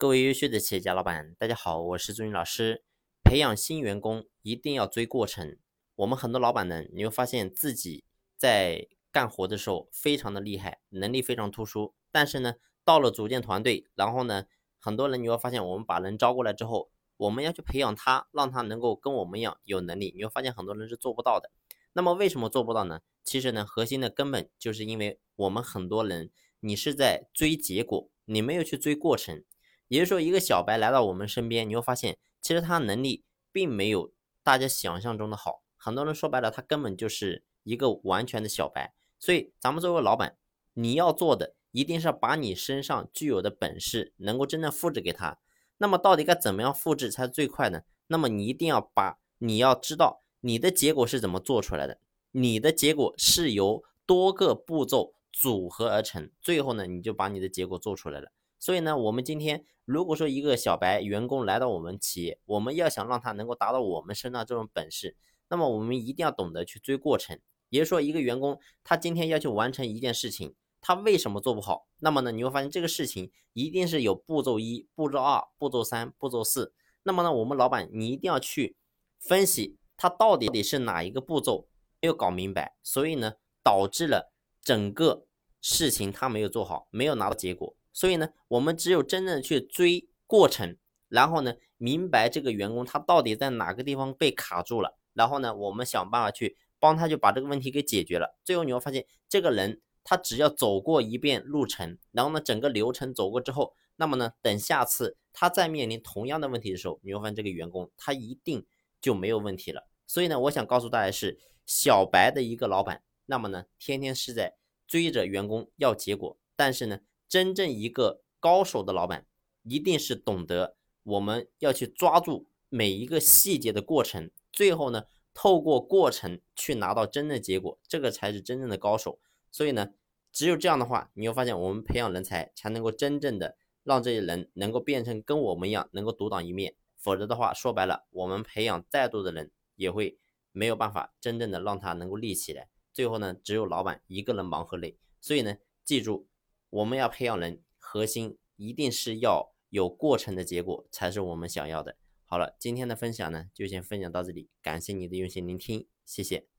各位优秀的企业家老板，大家好，我是朱云老师。培养新员工一定要追过程。我们很多老板呢，你会发现自己在干活的时候非常的厉害，能力非常突出，但是呢，到了组建团队，然后呢，很多人你会发现，我们把人招过来之后，我们要去培养他，让他能够跟我们一样有能力，你会发现很多人是做不到的。那么为什么做不到呢？其实呢，核心的根本就是因为我们很多人，你是在追结果，你没有去追过程。也就是说，一个小白来到我们身边，你会发现，其实他能力并没有大家想象中的好。很多人说白了，他根本就是一个完全的小白。所以，咱们作为老板，你要做的一定是把你身上具有的本事能够真正复制给他。那么，到底该怎么样复制才是最快呢？那么，你一定要把你要知道你的结果是怎么做出来的。你的结果是由多个步骤组合而成，最后呢，你就把你的结果做出来了。所以呢，我们今天如果说一个小白员工来到我们企业，我们要想让他能够达到我们身上这种本事，那么我们一定要懂得去追过程。也就是说，一个员工他今天要去完成一件事情，他为什么做不好？那么呢，你会发现这个事情一定是有步骤一、步骤二、步骤三、步骤四。那么呢，我们老板你一定要去分析他到底得是哪一个步骤没有搞明白，所以呢，导致了整个事情他没有做好，没有拿到结果。所以呢，我们只有真正去追过程，然后呢，明白这个员工他到底在哪个地方被卡住了，然后呢，我们想办法去帮他，就把这个问题给解决了。最后你会发现，这个人他只要走过一遍路程，然后呢，整个流程走过之后，那么呢，等下次他再面临同样的问题的时候，你会发现这个员工他一定就没有问题了。所以呢，我想告诉大家是小白的一个老板，那么呢，天天是在追着员工要结果，但是呢。真正一个高手的老板，一定是懂得我们要去抓住每一个细节的过程，最后呢，透过过程去拿到真正结果，这个才是真正的高手。所以呢，只有这样的话，你会发现我们培养人才才能够真正的让这些人能够变成跟我们一样能够独当一面。否则的话，说白了，我们培养再多的人，也会没有办法真正的让他能够立起来。最后呢，只有老板一个人忙和累。所以呢，记住。我们要培养人，核心一定是要有过程的结果，才是我们想要的。好了，今天的分享呢，就先分享到这里，感谢你的用心聆听，谢谢。